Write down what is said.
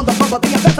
on the rubber, be a better